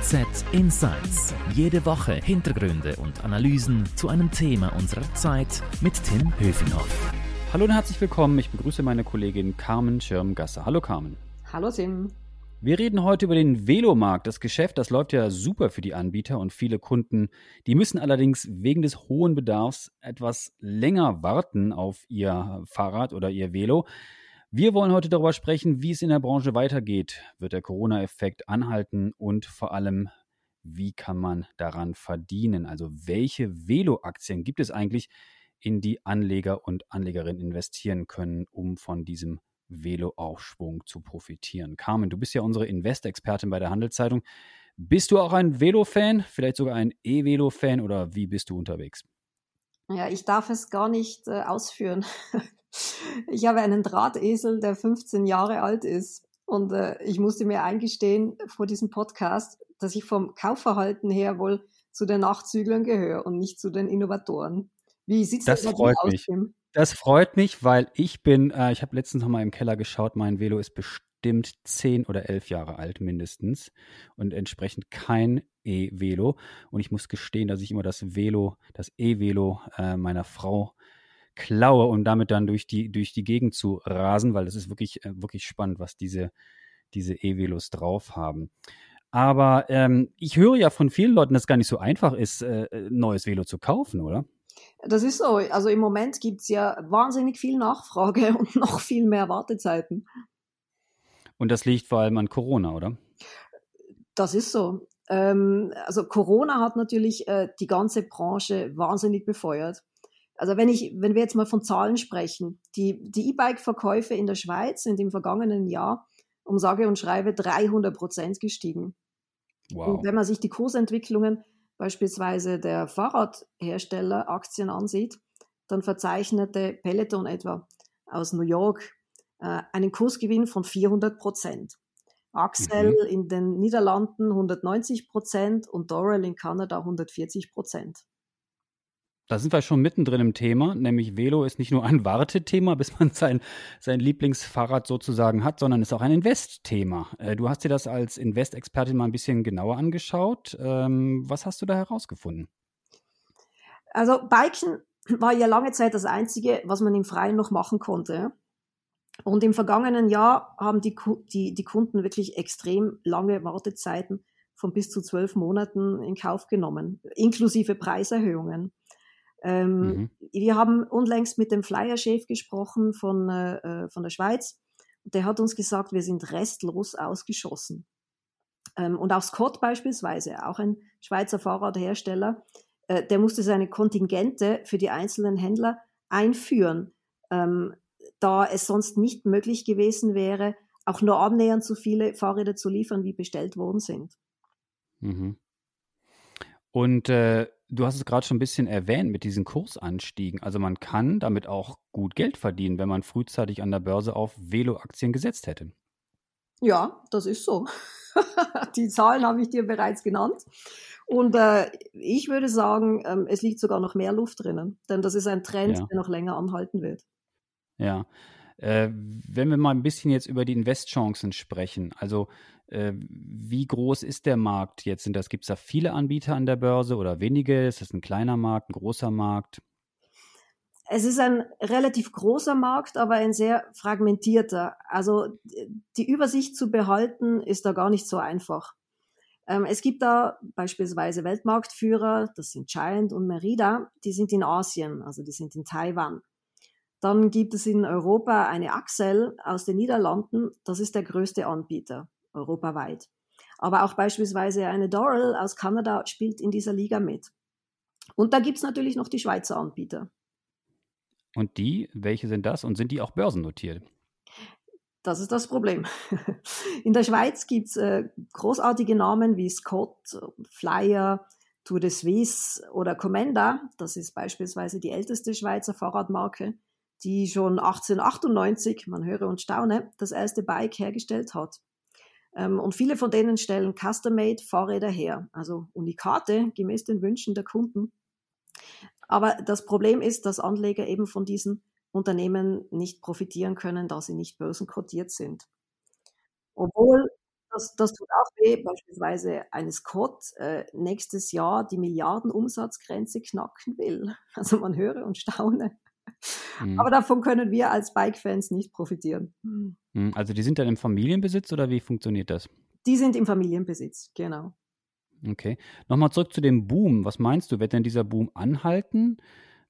FAZ Insights. Jede Woche Hintergründe und Analysen zu einem Thema unserer Zeit mit Tim Höfinghoff. Hallo und herzlich willkommen. Ich begrüße meine Kollegin Carmen Schirmgasser. Hallo Carmen. Hallo Tim. Wir reden heute über den Velomarkt. Das Geschäft, das läuft ja super für die Anbieter und viele Kunden. Die müssen allerdings wegen des hohen Bedarfs etwas länger warten auf ihr Fahrrad oder ihr Velo. Wir wollen heute darüber sprechen, wie es in der Branche weitergeht. Wird der Corona-Effekt anhalten und vor allem, wie kann man daran verdienen? Also welche Velo-Aktien gibt es eigentlich, in die Anleger und Anlegerinnen investieren können, um von diesem Velo-Aufschwung zu profitieren? Carmen, du bist ja unsere Invest-Expertin bei der Handelszeitung. Bist du auch ein Velo-Fan, vielleicht sogar ein E-Velo-Fan oder wie bist du unterwegs? Ja, ich darf es gar nicht äh, ausführen. Ich habe einen Drahtesel, der 15 Jahre alt ist. Und äh, ich musste mir eingestehen vor diesem Podcast, dass ich vom Kaufverhalten her wohl zu den Nachzüglern gehöre und nicht zu den Innovatoren. Wie sieht das, das freut aus, mich. Tim? Das freut mich, weil ich bin, äh, ich habe letztens noch mal im Keller geschaut, mein Velo ist bestimmt zehn oder elf Jahre alt mindestens und entsprechend kein E-Velo. Und ich muss gestehen, dass ich immer das Velo, das E-Velo äh, meiner Frau klaue, um damit dann durch die, durch die Gegend zu rasen, weil das ist wirklich, äh, wirklich spannend, was diese, diese E-Velos drauf haben. Aber ähm, ich höre ja von vielen Leuten, dass es gar nicht so einfach ist, äh neues Velo zu kaufen, oder? Das ist so. Also im Moment gibt es ja wahnsinnig viel Nachfrage und noch viel mehr Wartezeiten. Und das liegt vor allem an Corona, oder? Das ist so. Ähm, also Corona hat natürlich äh, die ganze Branche wahnsinnig befeuert. Also wenn ich, wenn wir jetzt mal von Zahlen sprechen, die, die E-Bike-Verkäufe in der Schweiz sind im vergangenen Jahr um sage und schreibe 300 Prozent gestiegen. Wow. Und wenn man sich die Kursentwicklungen beispielsweise der Fahrradhersteller Aktien ansieht, dann verzeichnete Peloton etwa aus New York äh, einen Kursgewinn von 400 Prozent. Axel mhm. in den Niederlanden 190 Prozent und Dorel in Kanada 140 Prozent. Da sind wir schon mittendrin im Thema, nämlich Velo ist nicht nur ein Wartethema, bis man sein, sein Lieblingsfahrrad sozusagen hat, sondern ist auch ein Investthema. Äh, du hast dir das als Invest-Expertin mal ein bisschen genauer angeschaut. Ähm, was hast du da herausgefunden? Also Biken war ja lange Zeit das Einzige, was man im Freien noch machen konnte. Und im vergangenen Jahr haben die, die, die Kunden wirklich extrem lange Wartezeiten von bis zu zwölf Monaten in Kauf genommen, inklusive Preiserhöhungen. Ähm, mhm. Wir haben unlängst mit dem Flyer-Chef gesprochen von, äh, äh, von der Schweiz. Der hat uns gesagt, wir sind restlos ausgeschossen. Ähm, und auch Scott beispielsweise, auch ein Schweizer Fahrradhersteller, äh, der musste seine Kontingente für die einzelnen Händler einführen, ähm, da es sonst nicht möglich gewesen wäre, auch nur annähernd so viele Fahrräder zu liefern, wie bestellt worden sind. Mhm. Und äh, Du hast es gerade schon ein bisschen erwähnt mit diesen Kursanstiegen. Also man kann damit auch gut Geld verdienen, wenn man frühzeitig an der Börse auf Velo-Aktien gesetzt hätte. Ja, das ist so. Die Zahlen habe ich dir bereits genannt. Und äh, ich würde sagen, ähm, es liegt sogar noch mehr Luft drinnen, denn das ist ein Trend, ja. der noch länger anhalten wird. Ja. Äh, wenn wir mal ein bisschen jetzt über die Investchancen sprechen, also äh, wie groß ist der Markt jetzt? Gibt es da viele Anbieter an der Börse oder wenige? Ist das ein kleiner Markt, ein großer Markt? Es ist ein relativ großer Markt, aber ein sehr fragmentierter. Also die Übersicht zu behalten ist da gar nicht so einfach. Ähm, es gibt da beispielsweise Weltmarktführer, das sind Giant und Merida, die sind in Asien, also die sind in Taiwan. Dann gibt es in Europa eine Axel aus den Niederlanden, das ist der größte Anbieter europaweit. Aber auch beispielsweise eine Doral aus Kanada spielt in dieser Liga mit. Und da gibt es natürlich noch die Schweizer Anbieter. Und die, welche sind das und sind die auch börsennotiert? Das ist das Problem. In der Schweiz gibt es äh, großartige Namen wie Scott, Flyer, Tour de Suisse oder Comenda. Das ist beispielsweise die älteste Schweizer Fahrradmarke, die schon 1898, man höre und staune, das erste Bike hergestellt hat. Ähm, und viele von denen stellen Custom-Made-Fahrräder her, also Unikate gemäß den Wünschen der Kunden. Aber das Problem ist, dass Anleger eben von diesen Unternehmen nicht profitieren können, da sie nicht börsenkotiert sind. Obwohl das, das tut auch weh, beispielsweise eine Scott äh, nächstes Jahr die Milliardenumsatzgrenze knacken will. Also man höre und staune. Mhm. Aber davon können wir als Bike-Fans nicht profitieren. Mhm. Also die sind dann im Familienbesitz oder wie funktioniert das? Die sind im Familienbesitz, genau. Okay. Nochmal zurück zu dem Boom. Was meinst du, wird denn dieser Boom anhalten?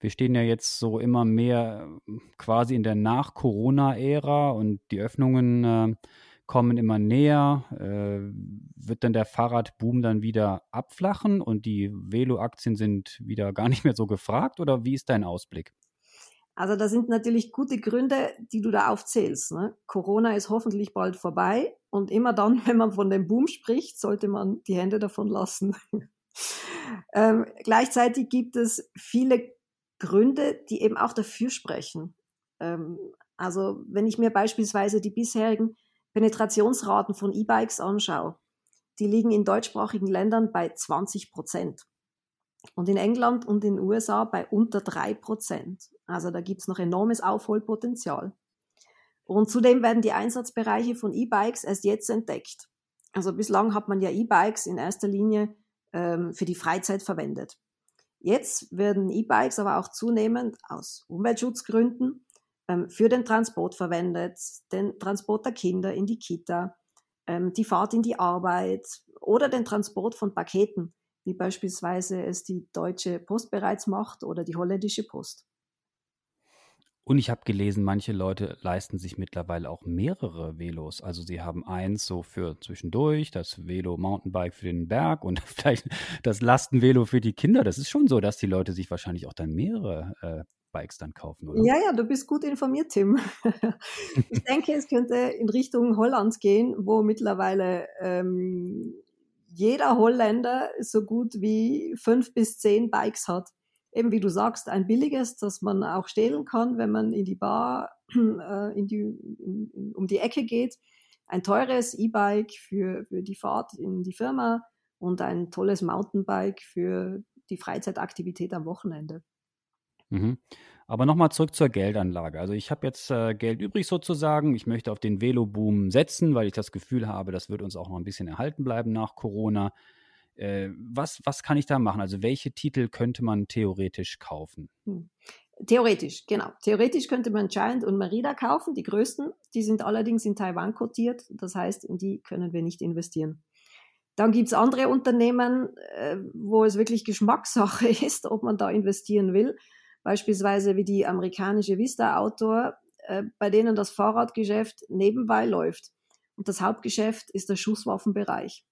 Wir stehen ja jetzt so immer mehr quasi in der Nach-Corona-Ära und die Öffnungen äh, kommen immer näher. Äh, wird dann der Fahrradboom dann wieder abflachen und die Velo-Aktien sind wieder gar nicht mehr so gefragt oder wie ist dein Ausblick? Also da sind natürlich gute Gründe, die du da aufzählst. Ne? Corona ist hoffentlich bald vorbei und immer dann, wenn man von dem Boom spricht, sollte man die Hände davon lassen. ähm, gleichzeitig gibt es viele Gründe, die eben auch dafür sprechen. Ähm, also wenn ich mir beispielsweise die bisherigen Penetrationsraten von E-Bikes anschaue, die liegen in deutschsprachigen Ländern bei 20 Prozent und in England und in den USA bei unter drei Prozent. Also da gibt es noch enormes Aufholpotenzial. Und zudem werden die Einsatzbereiche von E-Bikes erst jetzt entdeckt. Also bislang hat man ja E-Bikes in erster Linie ähm, für die Freizeit verwendet. Jetzt werden E-Bikes aber auch zunehmend aus Umweltschutzgründen ähm, für den Transport verwendet, den Transport der Kinder in die Kita, ähm, die Fahrt in die Arbeit oder den Transport von Paketen, wie beispielsweise es die Deutsche Post bereits macht oder die holländische Post. Und ich habe gelesen, manche Leute leisten sich mittlerweile auch mehrere Velos. Also sie haben eins so für zwischendurch, das Velo Mountainbike für den Berg und vielleicht das Lastenvelo für die Kinder. Das ist schon so, dass die Leute sich wahrscheinlich auch dann mehrere äh, Bikes dann kaufen, oder? Ja, ja, du bist gut informiert, Tim. ich denke, es könnte in Richtung Holland gehen, wo mittlerweile ähm, jeder Holländer so gut wie fünf bis zehn Bikes hat eben wie du sagst, ein billiges, das man auch stehlen kann, wenn man in die Bar äh, in die, in, um die Ecke geht. Ein teures E-Bike für, für die Fahrt in die Firma und ein tolles Mountainbike für die Freizeitaktivität am Wochenende. Mhm. Aber nochmal zurück zur Geldanlage. Also ich habe jetzt äh, Geld übrig sozusagen. Ich möchte auf den Velo-Boom setzen, weil ich das Gefühl habe, das wird uns auch noch ein bisschen erhalten bleiben nach Corona. Äh, was, was kann ich da machen? Also welche Titel könnte man theoretisch kaufen? Hm. Theoretisch, genau. Theoretisch könnte man Giant und Merida kaufen, die größten. Die sind allerdings in Taiwan kotiert. Das heißt, in die können wir nicht investieren. Dann gibt es andere Unternehmen, äh, wo es wirklich Geschmackssache ist, ob man da investieren will. Beispielsweise wie die amerikanische Vista Outdoor, äh, bei denen das Fahrradgeschäft nebenbei läuft. Und das Hauptgeschäft ist der Schusswaffenbereich.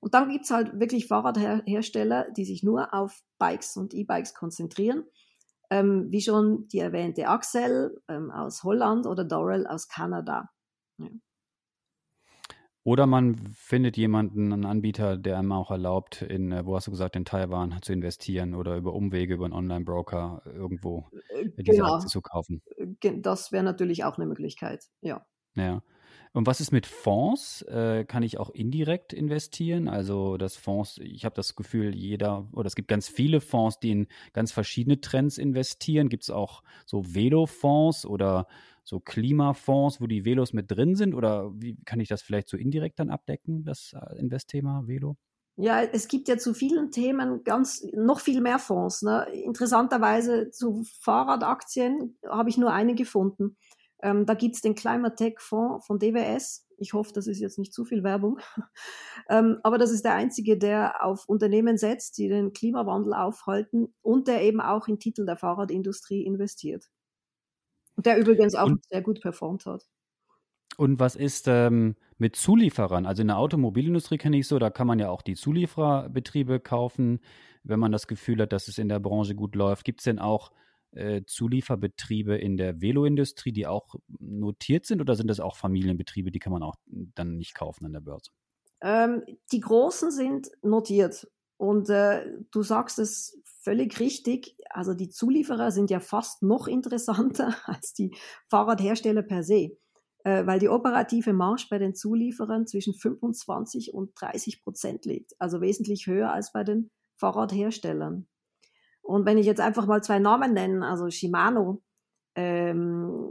Und dann gibt's halt wirklich Fahrradhersteller, die sich nur auf Bikes und E-Bikes konzentrieren. Ähm, wie schon die erwähnte Axel ähm, aus Holland oder Dorrell aus Kanada. Ja. Oder man findet jemanden, einen Anbieter, der einem auch erlaubt, in, äh, wo hast du gesagt, in Taiwan zu investieren oder über Umwege, über einen Online-Broker irgendwo äh, diese genau. Aktie zu kaufen. Das wäre natürlich auch eine Möglichkeit, ja. Ja. Und was ist mit Fonds? Äh, kann ich auch indirekt investieren? Also das Fonds, ich habe das Gefühl, jeder, oder es gibt ganz viele Fonds, die in ganz verschiedene Trends investieren. Gibt es auch so Velo-Fonds oder so Klimafonds, wo die Velos mit drin sind? Oder wie kann ich das vielleicht so indirekt dann abdecken, das äh, Investthema Velo? Ja, es gibt ja zu vielen Themen ganz noch viel mehr Fonds. Ne? Interessanterweise zu Fahrradaktien habe ich nur eine gefunden. Ähm, da gibt's den Climate Tech Fonds von DWS. Ich hoffe, das ist jetzt nicht zu viel Werbung. ähm, aber das ist der einzige, der auf Unternehmen setzt, die den Klimawandel aufhalten und der eben auch in Titel der Fahrradindustrie investiert. Und der übrigens auch und, sehr gut performt hat. Und was ist ähm, mit Zulieferern? Also in der Automobilindustrie kenne ich so, da kann man ja auch die Zuliefererbetriebe kaufen, wenn man das Gefühl hat, dass es in der Branche gut läuft. Gibt es denn auch äh, Zulieferbetriebe in der Veloindustrie, die auch notiert sind oder sind das auch Familienbetriebe, die kann man auch dann nicht kaufen an der Börse? Ähm, die großen sind notiert und äh, du sagst es völlig richtig. Also die Zulieferer sind ja fast noch interessanter als die Fahrradhersteller per se, äh, weil die operative Marge bei den Zulieferern zwischen 25 und 30 Prozent liegt, also wesentlich höher als bei den Fahrradherstellern. Und wenn ich jetzt einfach mal zwei Namen nenne, also Shimano, ähm,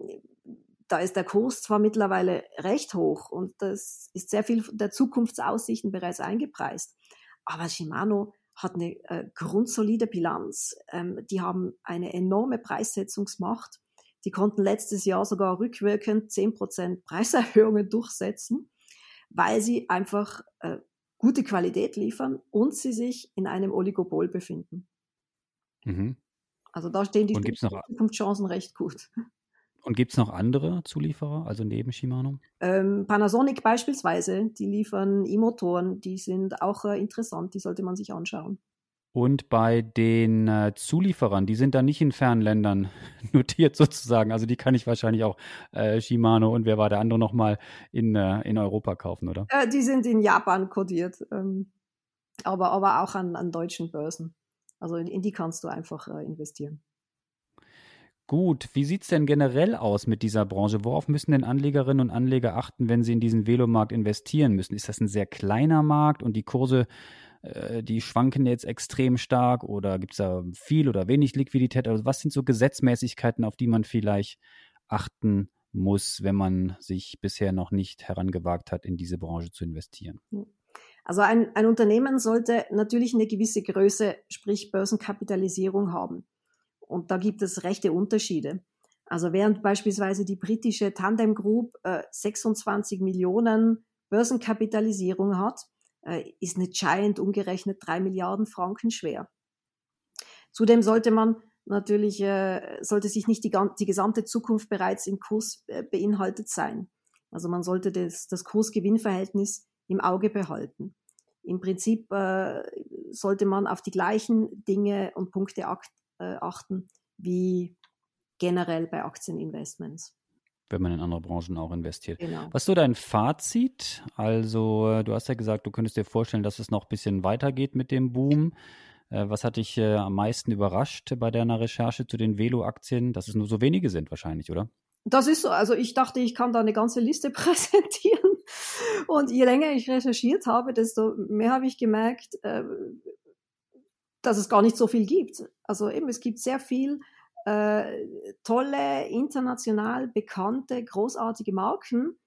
da ist der Kurs zwar mittlerweile recht hoch und das ist sehr viel der Zukunftsaussichten bereits eingepreist, aber Shimano hat eine äh, grundsolide Bilanz. Ähm, die haben eine enorme Preissetzungsmacht. Die konnten letztes Jahr sogar rückwirkend 10% Preiserhöhungen durchsetzen, weil sie einfach äh, gute Qualität liefern und sie sich in einem Oligopol befinden. Mhm. Also da stehen die Zukunftschancen recht gut. Und gibt es noch andere Zulieferer, also neben Shimano? Ähm, Panasonic beispielsweise, die liefern E-Motoren, die sind auch äh, interessant, die sollte man sich anschauen. Und bei den äh, Zulieferern, die sind da nicht in fernen Ländern notiert sozusagen. Also die kann ich wahrscheinlich auch äh, Shimano und wer war der andere nochmal in, äh, in Europa kaufen, oder? Äh, die sind in Japan kodiert, ähm, aber, aber auch an, an deutschen Börsen. Also in, in die kannst du einfach äh, investieren. Gut, wie sieht es denn generell aus mit dieser Branche? Worauf müssen denn Anlegerinnen und Anleger achten, wenn sie in diesen Velomarkt investieren müssen? Ist das ein sehr kleiner Markt und die Kurse, äh, die schwanken jetzt extrem stark oder gibt es da viel oder wenig Liquidität? Also was sind so Gesetzmäßigkeiten, auf die man vielleicht achten muss, wenn man sich bisher noch nicht herangewagt hat, in diese Branche zu investieren? Also ein, ein Unternehmen sollte natürlich eine gewisse Größe, sprich Börsenkapitalisierung haben. Und da gibt es rechte Unterschiede. Also während beispielsweise die britische Tandem Group äh, 26 Millionen Börsenkapitalisierung hat, äh, ist eine Giant umgerechnet drei Milliarden Franken schwer. Zudem sollte man natürlich, äh, sollte sich nicht die, die gesamte Zukunft bereits im Kurs äh, beinhaltet sein. Also man sollte das, das Kurs-Gewinn-Verhältnis im Auge behalten. Im Prinzip äh, sollte man auf die gleichen Dinge und Punkte äh, achten wie generell bei Aktieninvestments. Wenn man in andere Branchen auch investiert. Genau. Was ist so dein Fazit? Also, äh, du hast ja gesagt, du könntest dir vorstellen, dass es noch ein bisschen weitergeht mit dem Boom. Äh, was hat dich am meisten überrascht bei deiner Recherche zu den Velo-Aktien? Dass es nur so wenige sind wahrscheinlich, oder? Das ist so. Also ich dachte, ich kann da eine ganze Liste präsentieren. Und je länger ich recherchiert habe, desto mehr habe ich gemerkt, dass es gar nicht so viel gibt. Also eben, es gibt sehr viel äh, tolle, international bekannte, großartige Marken,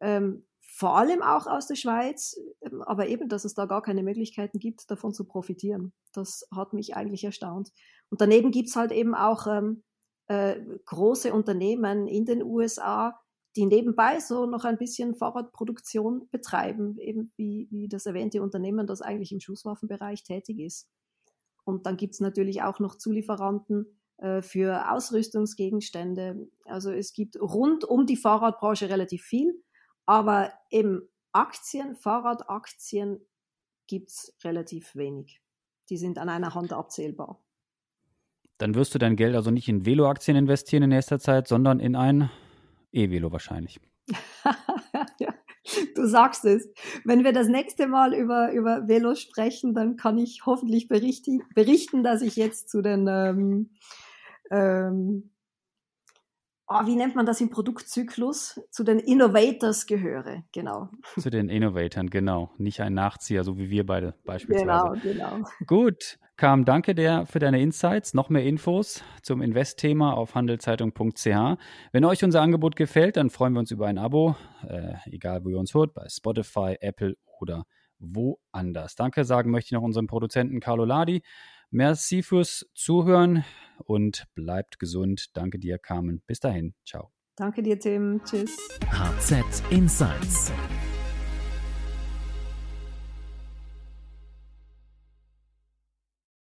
ähm, vor allem auch aus der Schweiz, ähm, aber eben, dass es da gar keine Möglichkeiten gibt, davon zu profitieren. Das hat mich eigentlich erstaunt. Und daneben gibt's halt eben auch ähm, äh, große Unternehmen in den USA, die nebenbei so noch ein bisschen Fahrradproduktion betreiben, eben wie, wie das erwähnte Unternehmen, das eigentlich im Schusswaffenbereich tätig ist. Und dann gibt es natürlich auch noch Zulieferanten äh, für Ausrüstungsgegenstände. Also es gibt rund um die Fahrradbranche relativ viel, aber eben Aktien, Fahrradaktien gibt es relativ wenig. Die sind an einer Hand abzählbar. Dann wirst du dein Geld also nicht in Velo-Aktien investieren in nächster Zeit, sondern in ein E-Velo wahrscheinlich. Du sagst es. Wenn wir das nächste Mal über, über Velo sprechen, dann kann ich hoffentlich berichten, berichten dass ich jetzt zu den, ähm, ähm, oh, wie nennt man das im Produktzyklus? Zu den Innovators gehöre, genau. Zu den Innovatoren, genau. Nicht ein Nachzieher, so wie wir beide beispielsweise. Genau, genau. Gut, Kam, danke dir für deine Insights. Noch mehr Infos zum Invest-Thema auf handelszeitung.ch. Wenn euch unser Angebot gefällt, dann freuen wir uns über ein Abo, äh, egal wo ihr uns hört, bei Spotify, Apple oder woanders. Danke sagen möchte ich noch unserem Produzenten Carlo Ladi. Merci fürs Zuhören und bleibt gesund. Danke dir, Carmen. Bis dahin. Ciao. Danke dir, Tim. Tschüss. HZ Insights